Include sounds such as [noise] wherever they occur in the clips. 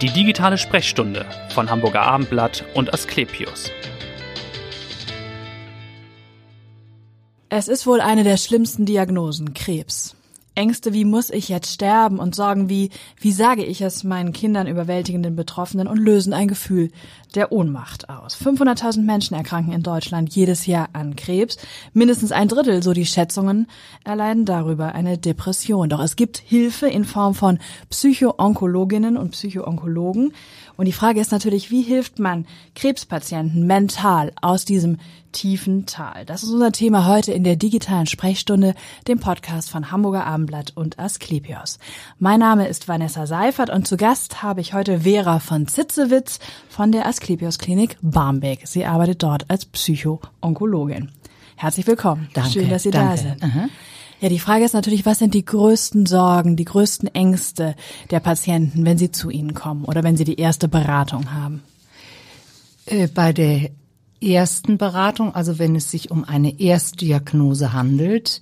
Die digitale Sprechstunde von Hamburger Abendblatt und Asklepios. Es ist wohl eine der schlimmsten Diagnosen, Krebs. Ängste wie muss ich jetzt sterben und Sorgen wie wie sage ich es meinen Kindern überwältigenden Betroffenen und lösen ein Gefühl der Ohnmacht aus. 500.000 Menschen erkranken in Deutschland jedes Jahr an Krebs. Mindestens ein Drittel, so die Schätzungen, erleiden darüber eine Depression. Doch es gibt Hilfe in Form von Psychoonkologinnen und Psychoonkologen. Und die Frage ist natürlich, wie hilft man Krebspatienten mental aus diesem tiefen Tal? Das ist unser Thema heute in der digitalen Sprechstunde, dem Podcast von Hamburger Abendblatt und Asklepios. Mein Name ist Vanessa Seifert und zu Gast habe ich heute Vera von Zitzewitz von der Asklepios Klinik Barmbek. Sie arbeitet dort als Psychoonkologin. Herzlich willkommen. Danke, Schön, dass Sie danke. da sind. Aha. Ja, die Frage ist natürlich, was sind die größten Sorgen, die größten Ängste der Patienten, wenn sie zu Ihnen kommen oder wenn sie die erste Beratung haben? Äh, Bei der ersten Beratung, also wenn es sich um eine Erstdiagnose handelt,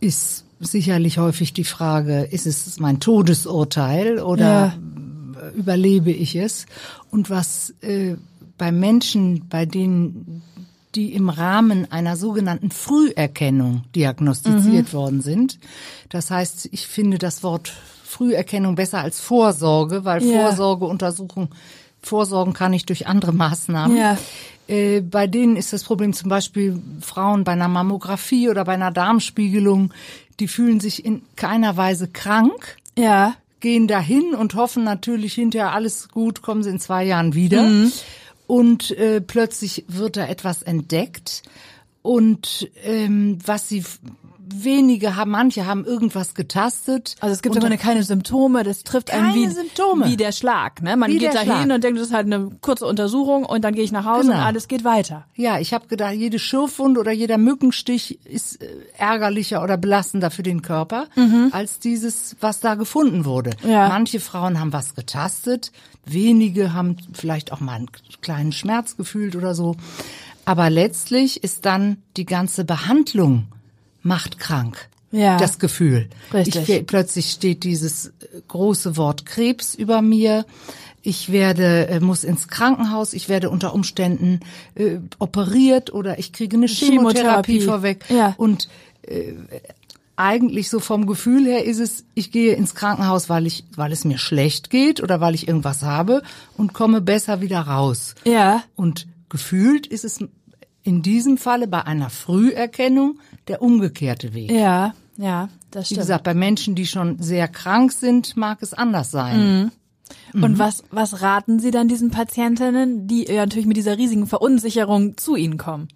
ist sicherlich häufig die Frage, ist es mein Todesurteil oder überlebe ich es? Und was äh, bei Menschen, bei denen die im Rahmen einer sogenannten Früherkennung diagnostiziert worden sind. Das heißt, ich finde das Wort Früherkennung besser als Vorsorge, weil Ja. Vorsorgeuntersuchung, Vorsorgen kann ich durch andere Maßnahmen. Ja. Äh, bei denen ist das Problem zum Beispiel Frauen bei einer Mammographie oder bei einer Darmspiegelung, die fühlen sich in keiner Weise krank, Ja, gehen dahin und hoffen natürlich hinterher alles gut, kommen sie in zwei Jahren wieder. Und äh, plötzlich wird da etwas entdeckt. Und ähm, was sie wenige haben, manche haben irgendwas getastet. also es gibt Grunde keine Symptome, das trifft einen wie, Symptome. wie der Schlag. Ne? Man Wie geht da hin und denkt, das ist halt eine kurze Untersuchung und dann gehe ich nach Hause Genau. und alles geht weiter. Ja, ich habe gedacht, jede Schürfwunde oder jeder Mückenstich ist äh, ärgerlicher oder belastender für den Körper als dieses, was da gefunden wurde. Ja. Manche Frauen haben was getastet, wenige haben vielleicht auch mal einen kleinen Schmerz gefühlt oder so. Aber letztlich ist dann die ganze Behandlung macht krank. Ja. Das Gefühl. Richtig. Ich, plötzlich steht dieses äh, große Wort Krebs über mir. Ich werde, äh, muss ins Krankenhaus, ich werde unter Umständen äh, operiert oder ich kriege eine Chemotherapie, Chemotherapie. vorweg. Ja. Und äh, eigentlich so vom Gefühl her ist es, ich gehe ins Krankenhaus, weil ich, weil es mir schlecht geht oder weil ich irgendwas habe und komme besser wieder raus. Ja, Und gefühlt ist es in diesem Falle bei einer Früherkennung der umgekehrte Weg. ja, ja, das Wie stimmt. gesagt, bei Menschen, die schon sehr krank sind, mag es anders sein. Mhm. Und was, was raten Sie dann diesen Patientinnen, die ja natürlich mit dieser riesigen Verunsicherung zu Ihnen kommen?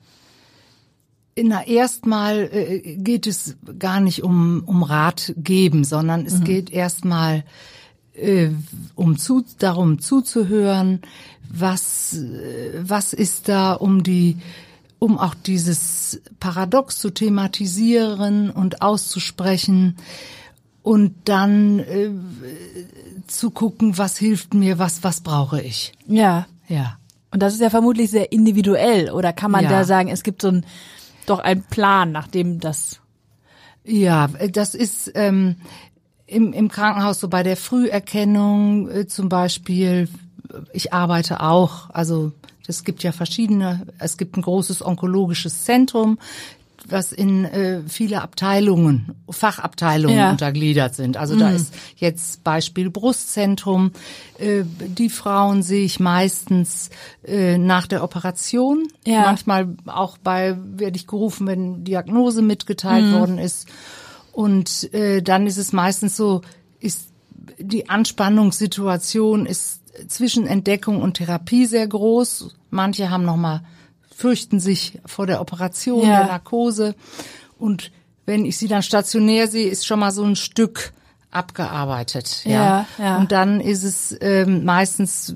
Na, erstmal äh, geht es gar nicht um, um Rat geben, sondern es geht erstmal äh, um zu, darum zuzuhören, was, äh, was ist da, um die, um auch dieses Paradox zu thematisieren und auszusprechen und dann äh, zu gucken, was hilft mir, was, was brauche ich. Ja. Ja. Und das ist ja vermutlich sehr individuell. Oder kann man Ja. da sagen, es gibt so ein, doch einen Plan, nach dem das. Ja, das ist ähm, im, im Krankenhaus so bei der Früherkennung äh, zum Beispiel. Ich arbeite auch, also es gibt ja verschiedene. Es gibt ein großes onkologisches Zentrum, was in äh, viele Abteilungen, Fachabteilungen Ja. untergliedert sind. Also da ist jetzt Beispiel Brustzentrum. Äh, die Frauen sehe ich meistens äh, nach der Operation. Ja. Manchmal auch bei, werde ich gerufen, wenn Diagnose mitgeteilt worden ist. Und äh, dann ist es meistens so, ist die Anspannungssituation ist zwischen Entdeckung und Therapie sehr groß. Manche haben noch mal fürchten sich vor der Operation, Ja. der Narkose. Und wenn ich sie dann stationär sehe, ist schon mal so ein Stück abgearbeitet. Ja, ja. Und dann ist es ähm, meistens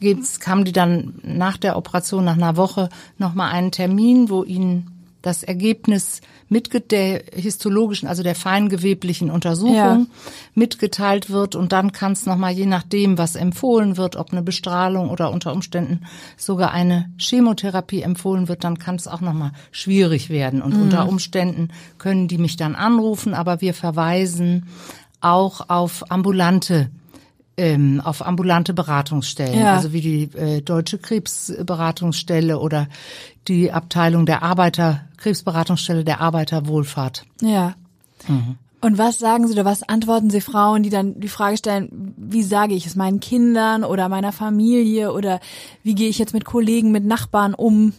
gibt's, haben die dann nach der Operation nach einer Woche noch mal einen Termin, wo ihnen das Ergebnis mit der histologischen, also der feingeweblichen Untersuchung Ja. mitgeteilt wird. Und dann kann es nochmal je nachdem, was empfohlen wird, ob eine Bestrahlung oder unter Umständen sogar eine Chemotherapie empfohlen wird, dann kann es auch nochmal schwierig werden. Und unter Umständen können die mich dann anrufen, aber wir verweisen auch auf ambulante ähm, auf ambulante Beratungsstellen, Ja. also wie die äh, Deutsche Krebsberatungsstelle oder die Abteilung der Arbeiter, Krebsberatungsstelle der Arbeiterwohlfahrt. Ja. Und was sagen Sie oder was antworten Sie Frauen, die dann die Frage stellen, wie sage ich es meinen Kindern oder meiner Familie oder wie gehe ich jetzt mit Kollegen, mit Nachbarn um?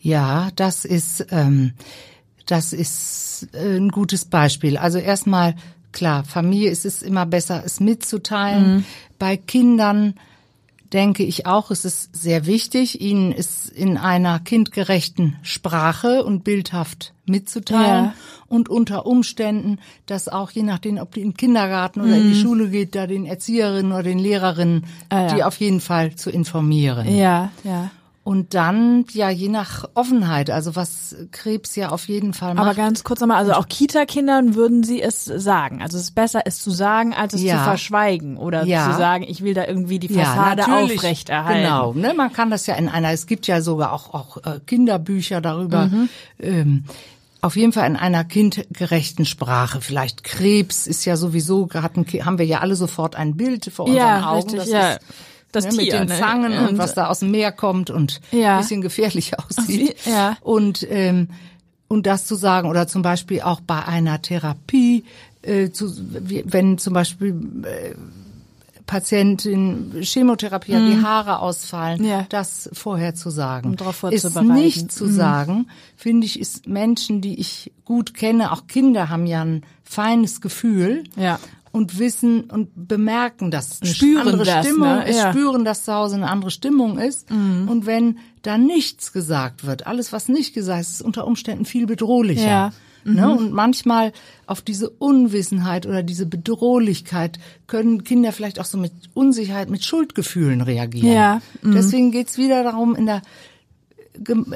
Ja, das ist ähm, das ist äh, ein gutes Beispiel. Also erstmal klar, Familie ist es immer besser, es mitzuteilen. Bei Kindern denke ich auch, es ist sehr wichtig, ihnen es in einer kindgerechten Sprache und bildhaft mitzuteilen Ja. und unter Umständen, dass auch je nachdem, ob die in den Kindergarten oder in die Schule geht, da den Erzieherinnen oder den Lehrerinnen, Ah, ja. die auf jeden Fall zu informieren. Ja, ja. Und dann, ja, je nach Offenheit, also was Krebs ja auf jeden Fall macht. Aber ganz kurz nochmal, also auch Kita-Kindern würden Sie es sagen. Also es ist besser, es zu sagen, als es Ja. zu verschweigen oder Ja. zu sagen, ich will da irgendwie die Fassade natürlich. aufrechterhalten. Genau, ne? Man kann das ja in einer, es gibt ja sogar auch, auch äh, Kinderbücher darüber. Ähm, auf jeden Fall in einer kindgerechten Sprache. Vielleicht Krebs ist ja sowieso, hatten, haben wir ja alle sofort ein Bild vor unseren Ja, Augen. richtig, das ja. ist, Das ne, Tier, mit den ne? Zangen und, Und- was da aus dem Meer kommt und Ja. ein bisschen gefährlich [laughs] aussieht. Ja. Und und und das zu sagen oder zum Beispiel auch bei einer Therapie, äh, zu, wenn zum Beispiel äh, Patientin Chemotherapie hat, die Haare ausfallen, Mhm. Ja. das vorher zu sagen. Um darauf vorzubereiten. Mhm. nicht zu sagen, finde ich, ist Menschen, die ich gut kenne, auch Kinder haben ja ein feines Gefühl. Ja. Und wissen und bemerken, dass es eine Spüren andere das, Stimmung ne? ist, Ja. Mhm. spüren, dass zu Hause eine andere Stimmung ist. Und wenn da nichts gesagt wird, alles, was nicht gesagt ist, ist unter Umständen viel bedrohlicher. Ja. Mhm. Ne? Und manchmal auf diese Unwissenheit oder diese Bedrohlichkeit können Kinder vielleicht auch so mit Unsicherheit, mit Schuldgefühlen reagieren. Ja. Mhm. Deswegen geht's wieder darum, in der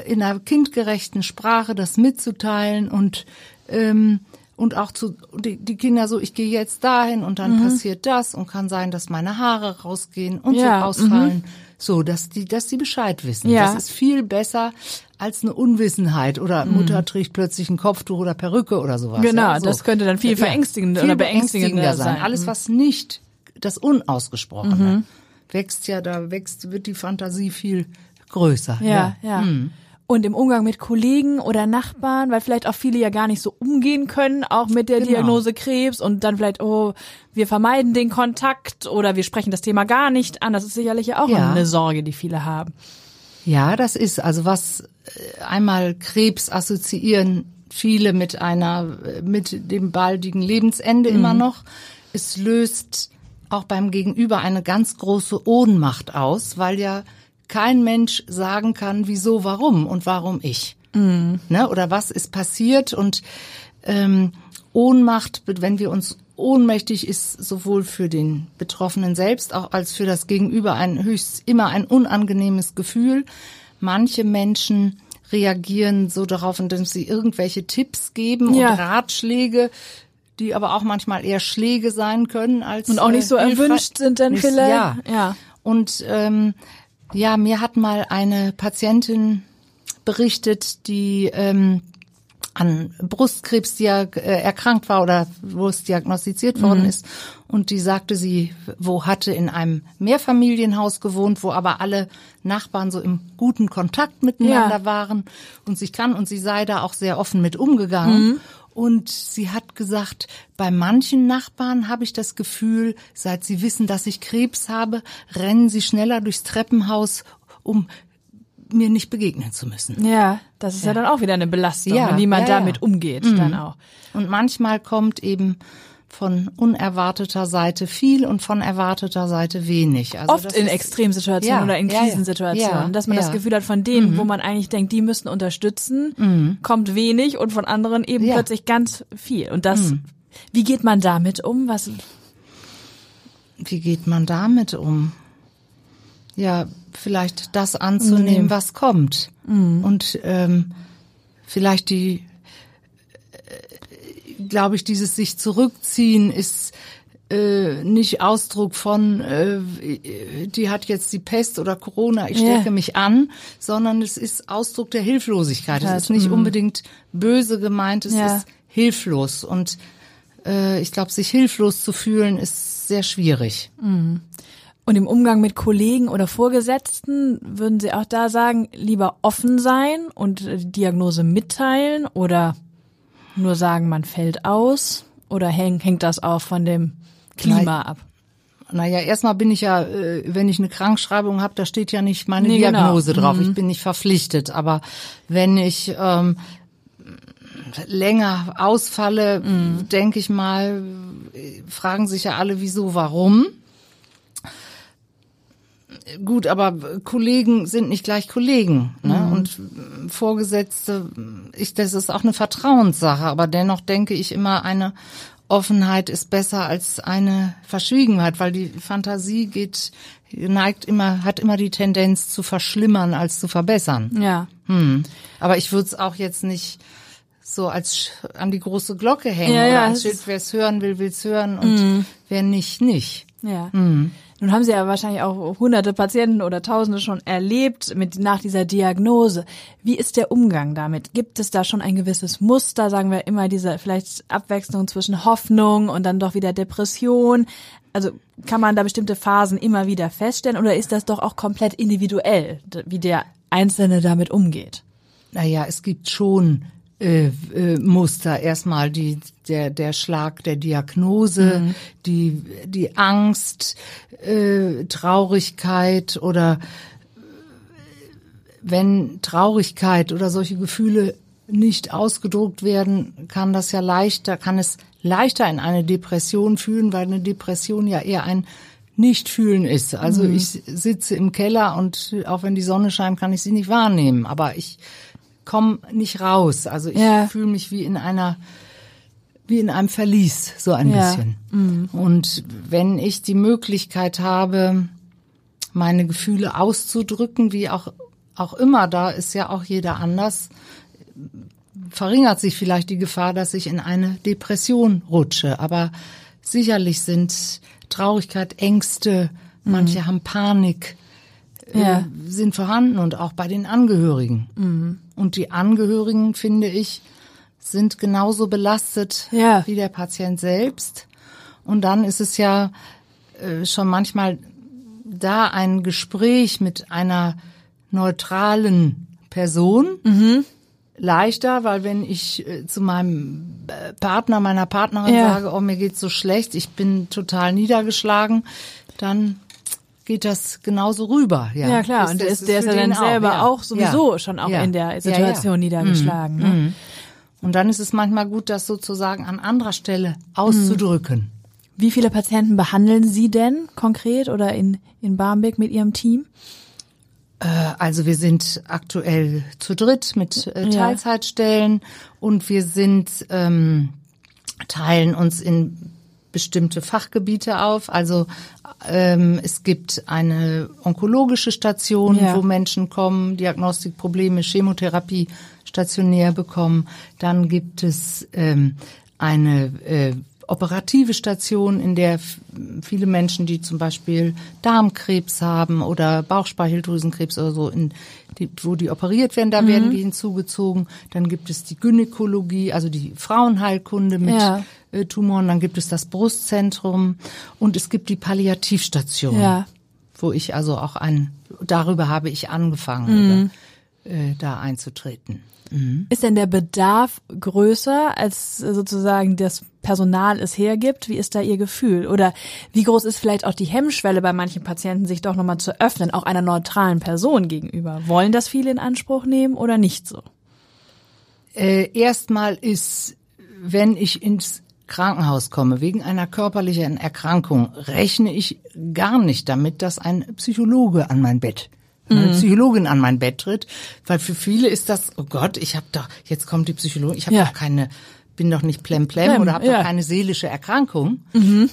in einer kindgerechten Sprache das mitzuteilen und ähm, und auch zu die, die Kinder so, ich gehe jetzt dahin und dann passiert das und kann sein, dass meine Haare rausgehen und Ja, so ausfallen, so dass die dass die Bescheid wissen. Ja. Das ist viel besser als eine Unwissenheit oder Mutter trägt plötzlich ein Kopftuch oder Perücke oder sowas. Genau, ja, so. das könnte dann viel verängstigender viel oder beängstigender sein. Mhm. Alles was nicht das Unausgesprochene wächst ja, da wächst wird die Fantasie viel größer. Ja, ja. Hm. Und im Umgang mit Kollegen oder Nachbarn, weil vielleicht auch viele ja gar nicht so umgehen können, auch mit der Genau. Diagnose Krebs und dann vielleicht, oh, wir vermeiden den Kontakt oder wir sprechen das Thema gar nicht an. Das ist sicherlich ja auch Ja. eine Sorge, die viele haben. Ja, das ist also was äh, einmal Krebs assoziieren viele mit einer äh, mit dem baldigen Lebensende immer noch. Es löst auch beim Gegenüber eine ganz große Ohnmacht aus, weil ja kein Mensch sagen kann, wieso, warum und warum ich. Ne? Oder was ist passiert und ähm, Ohnmacht, wenn wir uns ohnmächtig ist, sowohl für den Betroffenen selbst auch als für das Gegenüber ein höchst immer ein unangenehmes Gefühl. Manche Menschen reagieren so darauf, indem sie irgendwelche Tipps geben Ja. und Ratschläge, die aber auch manchmal eher Schläge sein können als Und auch nicht so äh, hilfreich. erwünscht sind dann vielleicht. Ja. Ja. Und ähm, ja, mir hat mal eine Patientin berichtet, die ähm, an Brustkrebs äh, erkrankt war oder wo es diagnostiziert worden ist. Und die sagte, sie wo hatte in einem Mehrfamilienhaus gewohnt, wo aber alle Nachbarn so im guten Kontakt miteinander Ja. waren und sich kann und sie sei da auch sehr offen mit umgegangen. Und sie hat gesagt, bei manchen Nachbarn habe ich das Gefühl, seit sie wissen, dass ich Krebs habe, rennen sie schneller durchs Treppenhaus, um mir nicht begegnen zu müssen. Ja, das ist ja, dann auch wieder eine Belastung, Ja, wenn niemand ja, ja. damit umgeht, dann auch. Und manchmal kommt eben von unerwarteter Seite viel und von erwarteter Seite wenig. Also Oft in ist- Extremsituationen Ja, oder in ja, ja. Krisensituationen, Ja, dass man das. Mhm. Gefühl hat, von denen, wo man eigentlich denkt, die müssten unterstützen, kommt wenig und von anderen eben. Mhm. plötzlich ganz viel. Und das, wie geht man damit um? Was, Wie geht man damit um? Ja, vielleicht das anzunehmen, was kommt. Und ähm, vielleicht die, glaube ich, dieses sich zurückziehen ist äh, nicht Ausdruck von, äh, die hat jetzt die Pest oder Corona, ich stecke mich an, sondern es ist Ausdruck der Hilflosigkeit. Es Das, ist nicht unbedingt böse gemeint, es Ja. ist hilflos. Und äh, ich glaube, sich hilflos zu fühlen, ist sehr schwierig. Und im Umgang mit Kollegen oder Vorgesetzten würden Sie auch da sagen, lieber offen sein und die Diagnose mitteilen oder nur sagen, man fällt aus? Oder häng, hängt das auch von dem Klima ab? Naja, erstmal bin ich ja, äh, wenn ich eine Krankschreibung habe, da steht ja nicht meine Nee, genau. Diagnose drauf. Ich bin nicht verpflichtet. Aber wenn ich ähm, länger ausfalle, denke ich mal, äh, fragen sich ja alle, wieso, warum. Gut, aber Kollegen sind nicht gleich Kollegen. Ne? Und Vorgesetzte, ich, das ist auch eine Vertrauenssache. Aber dennoch denke ich immer, eine Offenheit ist besser als eine Verschwiegenheit, weil die Fantasie geht, neigt immer, hat immer die Tendenz zu verschlimmern als zu verbessern. Ja. Hm. Aber ich würde es auch jetzt nicht so als an die große Glocke hängen Ja, oder ja, als Schild, wer es hören will, will es hören und wer nicht, nicht. Ja. Nun haben Sie ja wahrscheinlich auch hunderte Patienten oder Tausende schon erlebt mit nach dieser Diagnose. Wie ist der Umgang damit? Gibt es da schon ein gewisses Muster? Sagen wir immer diese vielleicht Abwechslung zwischen Hoffnung und dann doch wieder Depression. Also kann man da bestimmte Phasen immer wieder feststellen oder ist das doch auch komplett individuell, wie der Einzelne damit umgeht? Naja, es gibt schon äh, äh, Muster. Erstmal die, der, der Schlag der Diagnose, die, die Angst, äh, Traurigkeit oder äh, wenn Traurigkeit oder solche Gefühle nicht ausgedruckt werden, kann das ja leichter, kann es leichter in eine Depression führen, weil eine Depression ja eher ein Nicht-Fühlen ist. Also ich sitze im Keller und auch wenn die Sonne scheint, kann ich sie nicht wahrnehmen. Aber ich komme nicht raus. Also ich Ja. fühle mich wie in einer wie in einem Verlies, so ein Ja. bisschen. Und wenn ich die Möglichkeit habe, meine Gefühle auszudrücken, wie auch, auch immer, da ist ja auch jeder anders, verringert sich vielleicht die Gefahr, dass ich in eine Depression rutsche. Aber sicherlich sind Traurigkeit, Ängste, manche haben Panik, Ja. äh, sind vorhanden und auch bei den Angehörigen. Und die Angehörigen, finde ich, sind genauso belastet Ja. wie der Patient selbst. Und dann ist es ja äh, schon manchmal da ein Gespräch mit einer neutralen Person leichter, weil wenn ich äh, zu meinem äh, Partner, meiner Partnerin Ja. sage, oh, mir geht's so schlecht, ich bin total niedergeschlagen, dann geht das genauso rüber. Ja, Ja, klar. Das- und der ist, der ist ja dann selber ja. auch sowieso Ja. schon auch in der Situation niedergeschlagen. Ne? Und dann ist es manchmal gut, das sozusagen an anderer Stelle auszudrücken. Wie viele Patienten behandeln Sie denn konkret oder in, in Barmbek mit Ihrem Team? Äh, Also wir sind aktuell zu dritt mit äh. Teilzeitstellen und wir sind ähm, teilen uns in bestimmte Fachgebiete auf. Also ähm, es gibt eine onkologische Station, Ja. wo Menschen kommen, Diagnostikprobleme, Chemotherapie stationär bekommen. Dann gibt es ähm, eine äh, operative Station, in der viele Menschen, die zum Beispiel Darmkrebs haben oder Bauchspeicheldrüsenkrebs oder so, in die, wo die operiert werden, da werden die hinzugezogen. Dann gibt es die Gynäkologie, also die Frauenheilkunde mit Ja. äh, Tumoren. Dann gibt es das Brustzentrum und es gibt die Palliativstation, Ja. wo ich also auch ein, darüber habe ich angefangen, über, äh, da einzutreten. Ist denn der Bedarf größer, als sozusagen das Personal es hergibt? Wie ist da Ihr Gefühl? Oder wie groß ist vielleicht auch die Hemmschwelle bei manchen Patienten, sich doch nochmal zu öffnen, auch einer neutralen Person gegenüber? Wollen das viele in Anspruch nehmen oder nicht so? Äh, erstmal ist, wenn ich ins Krankenhaus komme wegen einer körperlichen Erkrankung, rechne ich gar nicht damit, dass ein Psychologe an mein Bett, eine Psychologin an mein Bett tritt, weil für viele ist das, oh Gott, ich habe doch, jetzt kommt die Psychologin, ich habe Ja. doch keine, bin doch nicht plemplem Plem, oder habe ja. doch keine seelische Erkrankung.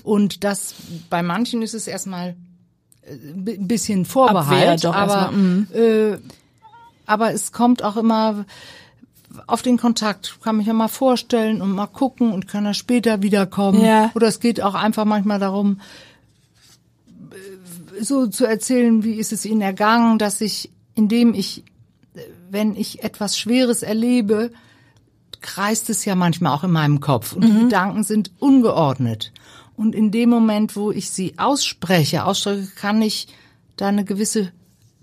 Und das, bei manchen ist es erstmal äh, ein bisschen Vorbehalt, Abwehr aber erstmal, äh, aber es kommt auch immer auf den Kontakt, kann mich ja mal vorstellen und mal gucken und kann er später wiederkommen. Ja. Oder es geht auch einfach manchmal darum, äh, so zu erzählen, wie ist es Ihnen ergangen, dass ich, indem ich, äh, wenn ich etwas Schweres erlebe, kreist es ja manchmal auch in meinem Kopf und die Gedanken sind ungeordnet. Und in dem Moment, wo ich sie ausspreche, ausdrücke, kann ich da eine gewisse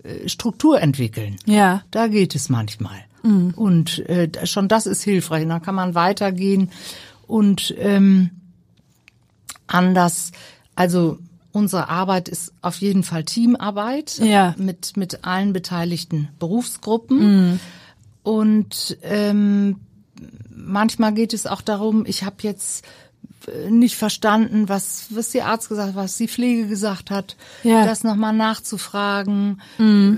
äh, Struktur entwickeln. Ja. Da geht es manchmal. Und äh, schon das ist hilfreich. Und dann kann man weitergehen und ähm, anders. Also unsere Arbeit ist auf jeden Fall Teamarbeit Ja. mit mit allen beteiligten Berufsgruppen. Und ähm, manchmal geht es auch darum, ich habe jetzt äh, nicht verstanden, was was der Arzt gesagt hat, was die Pflege gesagt hat, Ja. das nochmal nachzufragen, äh,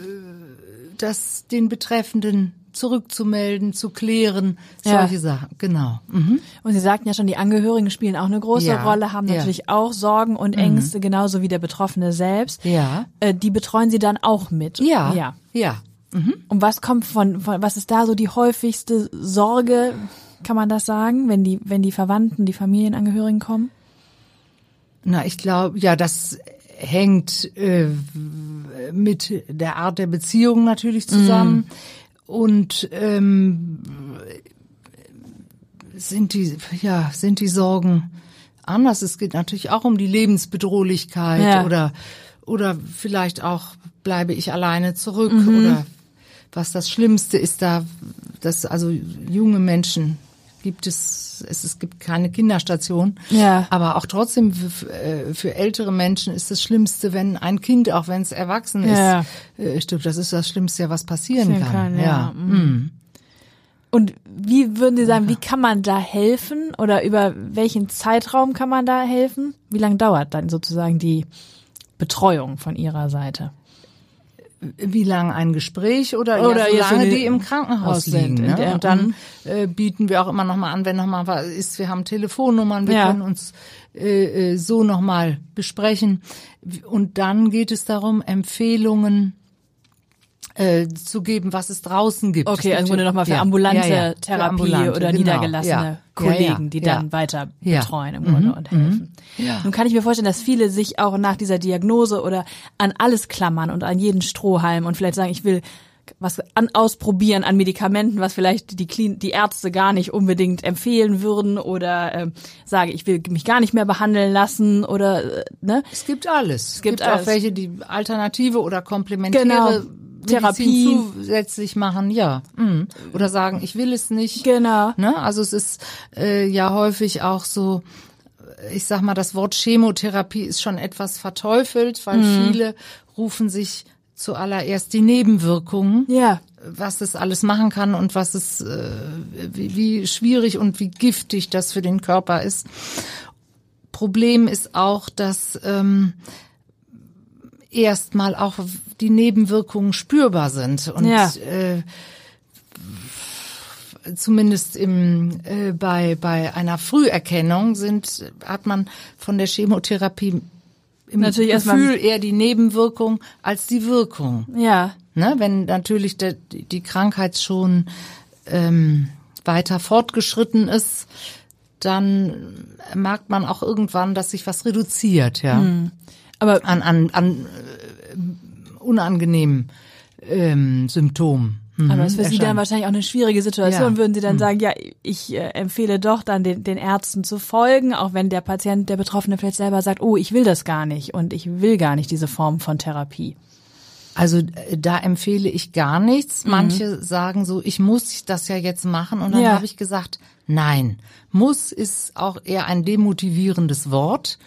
das den Betreffenden zurückzumelden, zu klären, Ja. solche Sachen. Genau. Mhm. Und Sie sagten ja schon, die Angehörigen spielen auch eine große Ja, Rolle, haben ja. Mhm. natürlich auch Sorgen und Ängste, genauso wie der Betroffene selbst. Ja. Äh, die betreuen Sie dann auch mit. Ja. ja. Ja. Und was kommt von, von, was ist da so die häufigste Sorge, kann man das sagen, wenn die, wenn die Verwandten, die Familienangehörigen kommen? Na, ich glaube, ja, das hängt äh, mit der Art der Beziehung natürlich zusammen. Und ähm, sind die, ja, sind die Sorgen anders? Es geht natürlich auch um die Lebensbedrohlichkeit Ja. oder oder vielleicht auch bleibe ich alleine zurück oder was das Schlimmste ist da, dass also junge Menschen gibt es, es, es gibt keine Kinderstation. Ja. Aber auch trotzdem für, äh, für ältere Menschen ist das Schlimmste, wenn ein Kind, auch wenn es erwachsen Ja. ist, äh, stirbt. Das ist das Schlimmste, ja, was passieren kann. kann, ja. Mm. Und wie würden Sie sagen, wie kann man da helfen oder über welchen Zeitraum kann man da helfen? Wie lange dauert dann sozusagen die Betreuung von Ihrer Seite? Wie lange ein Gespräch oder, Oder ja, wenn die im Krankenhaus Haus sind, liegen. in Ne? der- Und dann mhm. äh, bieten wir auch immer noch mal an, wenn noch mal was ist. Wir haben Telefonnummern, wir Ja. können uns äh, äh, so noch mal besprechen. Und dann geht es darum, Empfehlungen äh, zu geben, was es draußen gibt. Okay, Es also Grunde nochmal für ja, ambulante ja, ja, für Therapie ambulante, oder genau, niedergelassene. Kollegen, die dann weiter betreuen im Grunde und helfen. Ja. Nun kann ich mir vorstellen, dass viele sich auch nach dieser Diagnose oder an alles klammern und an jeden Strohhalm und vielleicht sagen, ich will was an, ausprobieren an Medikamenten, was vielleicht die, Klin die Ärzte gar nicht unbedingt empfehlen würden oder äh, sage, ich will mich gar nicht mehr behandeln lassen oder äh, ne? Es gibt alles. Es gibt gibt, alles. auch welche, die alternative oder komplementäre Genau. Therapie. Zusätzlich machen, ja. Mhm. Oder sagen, ich will es nicht. Genau. Ne? Also es ist äh, ja häufig auch so, ich sag mal, das Wort Chemotherapie ist schon etwas verteufelt, weil Mhm. viele rufen sich zuallererst die Nebenwirkungen Ja. was es alles machen kann und was es, äh, wie, wie schwierig und wie giftig das für den Körper ist. Problem ist auch, dass ähm, erstmal auch die Nebenwirkungen spürbar sind und Ja. äh, zumindest im äh, bei bei einer Früherkennung sind hat man von der Chemotherapie im Natürlich Gefühl eher die Nebenwirkung als die Wirkung. Ja. Ne, wenn natürlich der, die Krankheit schon ähm, weiter fortgeschritten ist, dann merkt man auch irgendwann, dass sich was reduziert, ja, Aber an an, an äh, unangenehmen ähm, Symptomen. Mhm, Aber es ist für Sie dann wahrscheinlich auch eine schwierige Situation. Ja. Würden Sie dann sagen, ja, ich äh, empfehle doch dann den, den Ärzten zu folgen, auch wenn der Patient, der Betroffene vielleicht selber sagt, oh, ich will das gar nicht und ich will gar nicht diese Form von Therapie. Also äh, da empfehle ich gar nichts. Manche sagen so, ich muss das ja jetzt machen. Und dann Ja. habe ich gesagt, nein, muss ist auch eher ein demotivierendes Wort.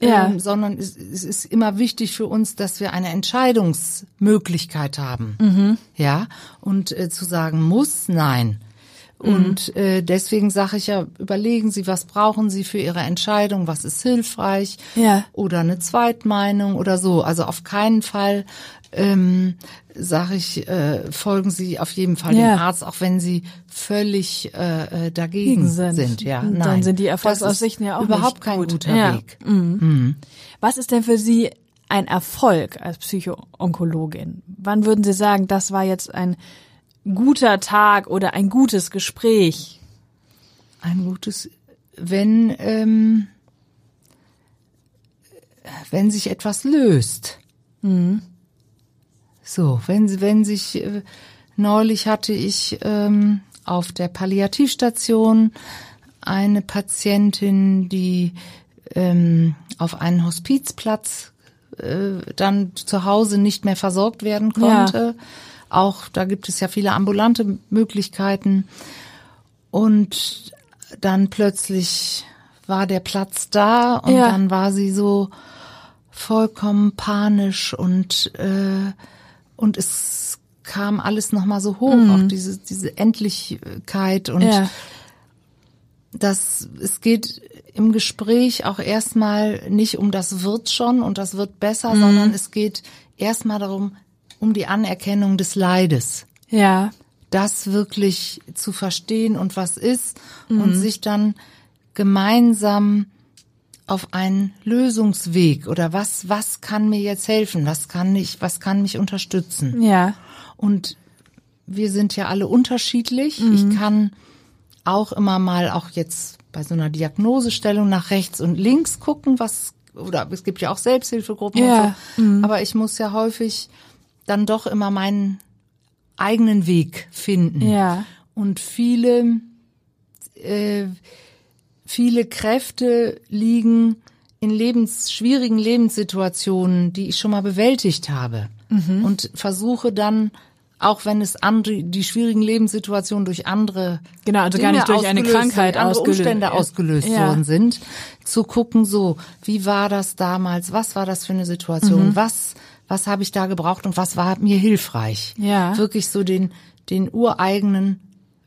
Ja. Ähm, sondern es, es ist immer wichtig für uns, dass wir eine Entscheidungsmöglichkeit haben. Ja, und äh, zu sagen muss, nein. Und äh, deswegen sage ich ja, überlegen Sie, was brauchen Sie für Ihre Entscheidung, was ist hilfreich Ja. oder eine Zweitmeinung oder so. Also auf keinen Fall ähm, sage ich, äh, folgen Sie auf jeden Fall Ja. dem Arzt, auch wenn Sie völlig äh, äh, dagegen Gegen sind. sind. Ja, nein. dann sind die Erfolgsaussichten ja auch überhaupt nicht kein gut. guter Ja. Weg. Was ist denn für Sie ein Erfolg als Psychoonkologin? Wann würden Sie sagen, das war jetzt ein guter Tag oder ein gutes Gespräch? Ein gutes, wenn ähm, wenn sich etwas löst. So, wenn wenn sich äh, neulich hatte ich ähm, auf der Palliativstation eine Patientin, die ähm, auf einen Hospizplatz äh, dann zu Hause nicht mehr versorgt werden konnte. Ja. Auch da gibt es ja viele ambulante Möglichkeiten. Und dann plötzlich war der Platz da und ja. dann war sie so vollkommen panisch und äh, und es kam alles noch mal so hoch mhm. auf diese diese Endlichkeit und ja. das es geht im Gespräch auch erstmal nicht um das wird schon und das wird besser, mhm. sondern es geht erstmal darum um die Anerkennung des Leides. Ja. Das wirklich zu verstehen und was ist mhm. und sich dann gemeinsam auf einen Lösungsweg oder was, was kann mir jetzt helfen? Was kann ich, was kann mich unterstützen? Ja. Und wir sind ja alle unterschiedlich. Mhm. Ich kann auch immer mal auch jetzt bei so einer Diagnosestellung nach rechts und links gucken, was, oder es gibt ja auch Selbsthilfegruppen ja. und so. Mhm. Aber ich muss ja häufig dann doch immer meinen eigenen Weg finden. Ja. Und viele, äh, viele Kräfte liegen in lebens, schwierigen Lebenssituationen, die ich schon mal bewältigt habe. Mhm. Und versuche dann, auch wenn es andere, die schwierigen Lebenssituationen durch andere genau, also gar nicht durch eine Krankheit andere ausgelöst, Umstände ausgelöst ja. worden sind, zu gucken, so, wie war das damals? Was war das für eine Situation? Mhm. Was, was habe ich da gebraucht und was war mir hilfreich? Ja. Wirklich so den, den ureigenen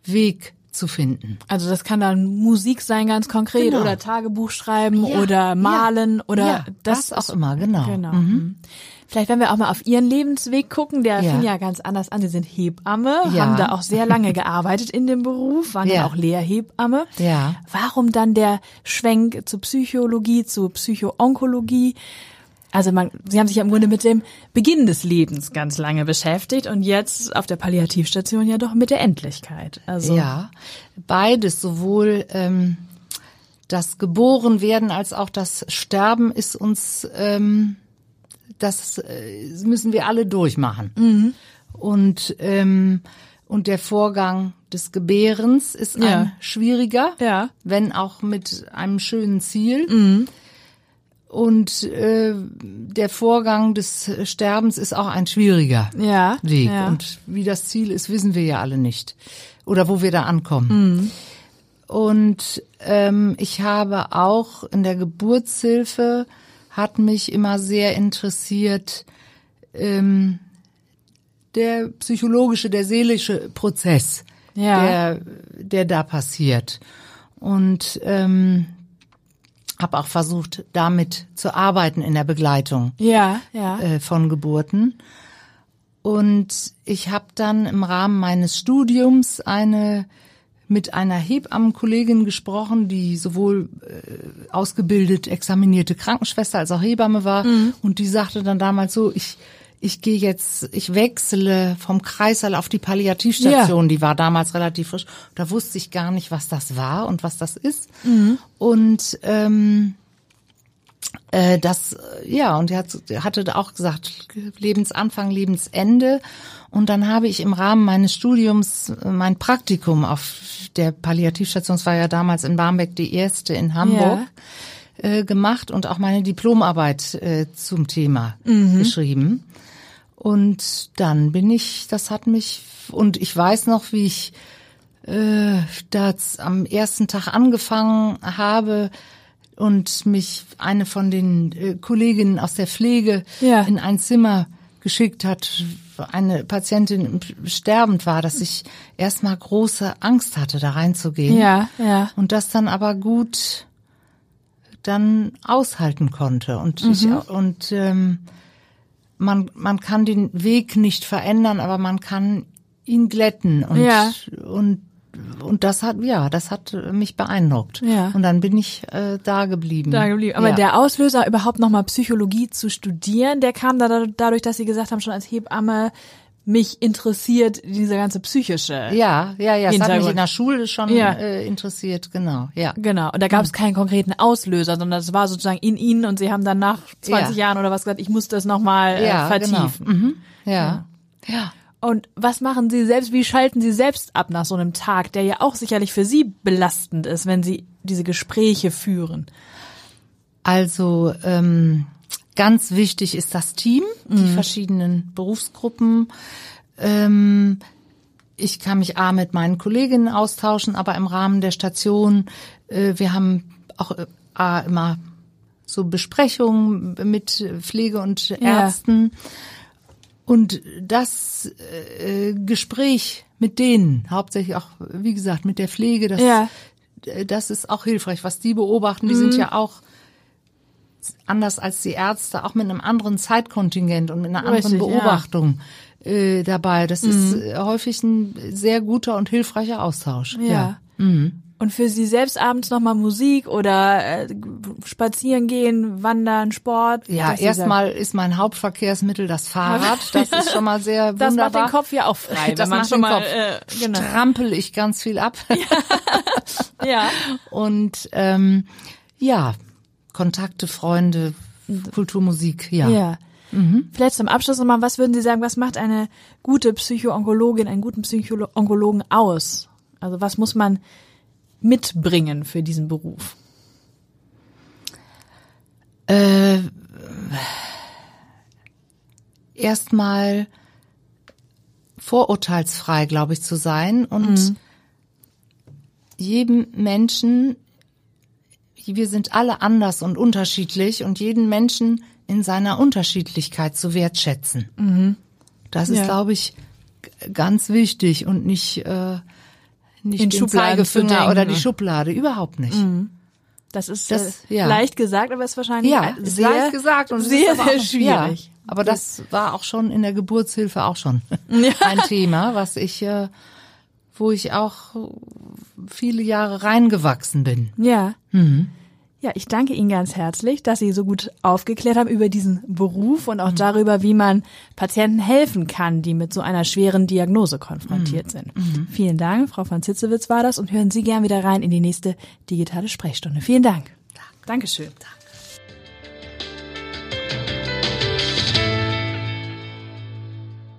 Weg zu finden. Also das kann dann Musik sein ganz konkret genau. oder Tagebuch schreiben ja, oder malen ja, oder ja, das, das auch immer, genau. genau. Mhm. mhm. Vielleicht wenn wir auch mal auf Ihren Lebensweg gucken, der fing ja ganz anders an. Sie sind Hebamme, haben da auch sehr lange gearbeitet in dem Beruf, waren ja auch Lehrhebamme. Ja. Warum dann der Schwenk zur Psychologie, zur Psychoonkologie? Also man, Sie haben sich ja im Grunde mit dem Beginn des Lebens ganz lange beschäftigt und jetzt auf der Palliativstation ja doch mit der Endlichkeit. Also ja, beides, sowohl ähm, das Geborenwerden als auch das Sterben ist uns, ähm, das äh, müssen wir alle durchmachen. Mhm. Und ähm, und der Vorgang des Gebärens ist ja. ein schwieriger, ja. wenn auch mit einem schönen Ziel. Mhm. Und äh, der Vorgang des Sterbens ist auch ein schwieriger ja, Weg. Ja. Und wie das Ziel ist, wissen wir ja alle nicht. Oder wo wir da ankommen. Mhm. Und ähm, ich habe auch in der Geburtshilfe hat mich immer sehr interessiert ähm, der psychologische, der seelische Prozess, ja. der, der da passiert. Und ähm, habe auch versucht, damit zu arbeiten in der Begleitung ja, ja. Äh, von Geburten. Und ich habe dann im Rahmen meines Studiums eine mit einer Hebammenkollegin gesprochen, die sowohl äh, ausgebildet, examinierte Krankenschwester als auch Hebamme war. Mhm. Und die sagte dann damals so, ich ich gehe jetzt, ich wechsle vom Kreißsaal auf die Palliativstation, ja. die war damals relativ frisch. Da wusste ich gar nicht, was das war und was das ist. Mhm. Und ähm, äh, das, ja, und er hat, hatte auch gesagt, Lebensanfang, Lebensende. Und dann habe ich im Rahmen meines Studiums äh, mein Praktikum auf der Palliativstation, es war ja damals in Barmbek die erste in Hamburg. Ja äh, gemacht und auch meine Diplomarbeit äh, zum Thema mhm. geschrieben. Und dann bin ich, das hat mich, und ich weiß noch, wie ich äh, das am ersten Tag angefangen habe und mich eine von den äh, Kolleginnen aus der Pflege ja. in ein Zimmer geschickt hat, eine Patientin sterbend war, dass ich erstmal große Angst hatte, da reinzugehen. Ja, ja. Und das dann aber gut dann aushalten konnte. Und mhm. ich, und ähm, man, man kann den Weg nicht verändern, aber man kann ihn glätten und, ja. und und das hat ja, das hat mich beeindruckt. Ja. Und dann bin ich äh, da geblieben. Da geblieben. Aber ja. der Auslöser überhaupt nochmal Psychologie zu studieren, der kam da dadurch, dass Sie gesagt haben, schon als Hebamme, mich interessiert dieser ganze psychische. Ja, ja, ja. Es hat mich in der Schule schon ja. äh, interessiert, genau. Ja. Genau. Und da gab es keinen konkreten Auslöser, sondern das war sozusagen in Ihnen und Sie haben dann nach 20 ja. Jahren oder was gesagt, ich muss das nochmal äh, ja, vertiefen. Genau. Mhm. Ja. ja. Und was machen Sie selbst, wie schalten Sie selbst ab nach so einem Tag, der ja auch sicherlich für Sie belastend ist, wenn Sie diese Gespräche führen? Also ähm, ganz wichtig ist das Team, die verschiedenen Berufsgruppen. Ähm, ich kann mich A mit meinen Kolleginnen austauschen, aber im Rahmen der Station, äh, wir haben auch äh, A, immer so Besprechungen mit Pflege und Ja. Ärzten. Und das äh, Gespräch mit denen, hauptsächlich auch, wie gesagt, mit der Pflege, das, Ja. äh, das ist auch hilfreich, was die beobachten. Die sind ja auch anders als die Ärzte, auch mit einem anderen Zeitkontingent und mit einer anderen Richtig, ja. Beobachtung äh, dabei. Das ist äh, häufig ein sehr guter und hilfreicher Austausch. Ja. Und für Sie selbst abends nochmal Musik oder äh, spazieren gehen, wandern, Sport? Ja, erstmal ist mein Hauptverkehrsmittel das Fahrrad. Das ist schon mal sehr [laughs] Das wunderbar. macht den Kopf ja auch frei. Das macht schon den mal, Kopf. Äh, genau. Strampel ich ganz viel ab. [laughs] Ja. [laughs] Und ähm, ja, Kontakte, Freunde, Kulturmusik, ja. Ja. Vielleicht zum Abschluss nochmal, was würden Sie sagen, was macht eine gute Psychoonkologin, einen guten Psychoonkologen aus? Also was muss man mitbringen für diesen Beruf? Äh, erstmal vorurteilsfrei, glaube ich, zu sein und jedem Menschen, wir sind alle anders und unterschiedlich und jeden Menschen in seiner Unterschiedlichkeit zu wertschätzen. Das ist, Ja. glaube ich, ganz wichtig und nicht, äh, nicht In den Schubladen Zeigefinger oder die Schublade, überhaupt nicht. Das ist Das- äh, ja. leicht gesagt, aber es ist wahrscheinlich Ja, äh, sehr, leicht gesagt und sehr, sehr auch, schwierig. Ja, aber das war auch schon in der Geburtshilfe auch schon [laughs] ein Thema, was ich, äh, wo ich auch viele Jahre reingewachsen bin. Ja. Mhm. Ja, ich danke Ihnen ganz herzlich, dass Sie so gut aufgeklärt haben über diesen Beruf und Mhm. auch darüber, wie man Patienten helfen kann, die mit so einer schweren Diagnose konfrontiert Mhm. sind. Vielen Dank, Frau von Zitzewitz war das und hören Sie gern wieder rein in die nächste digitale Sprechstunde. Vielen Dank. Dankeschön.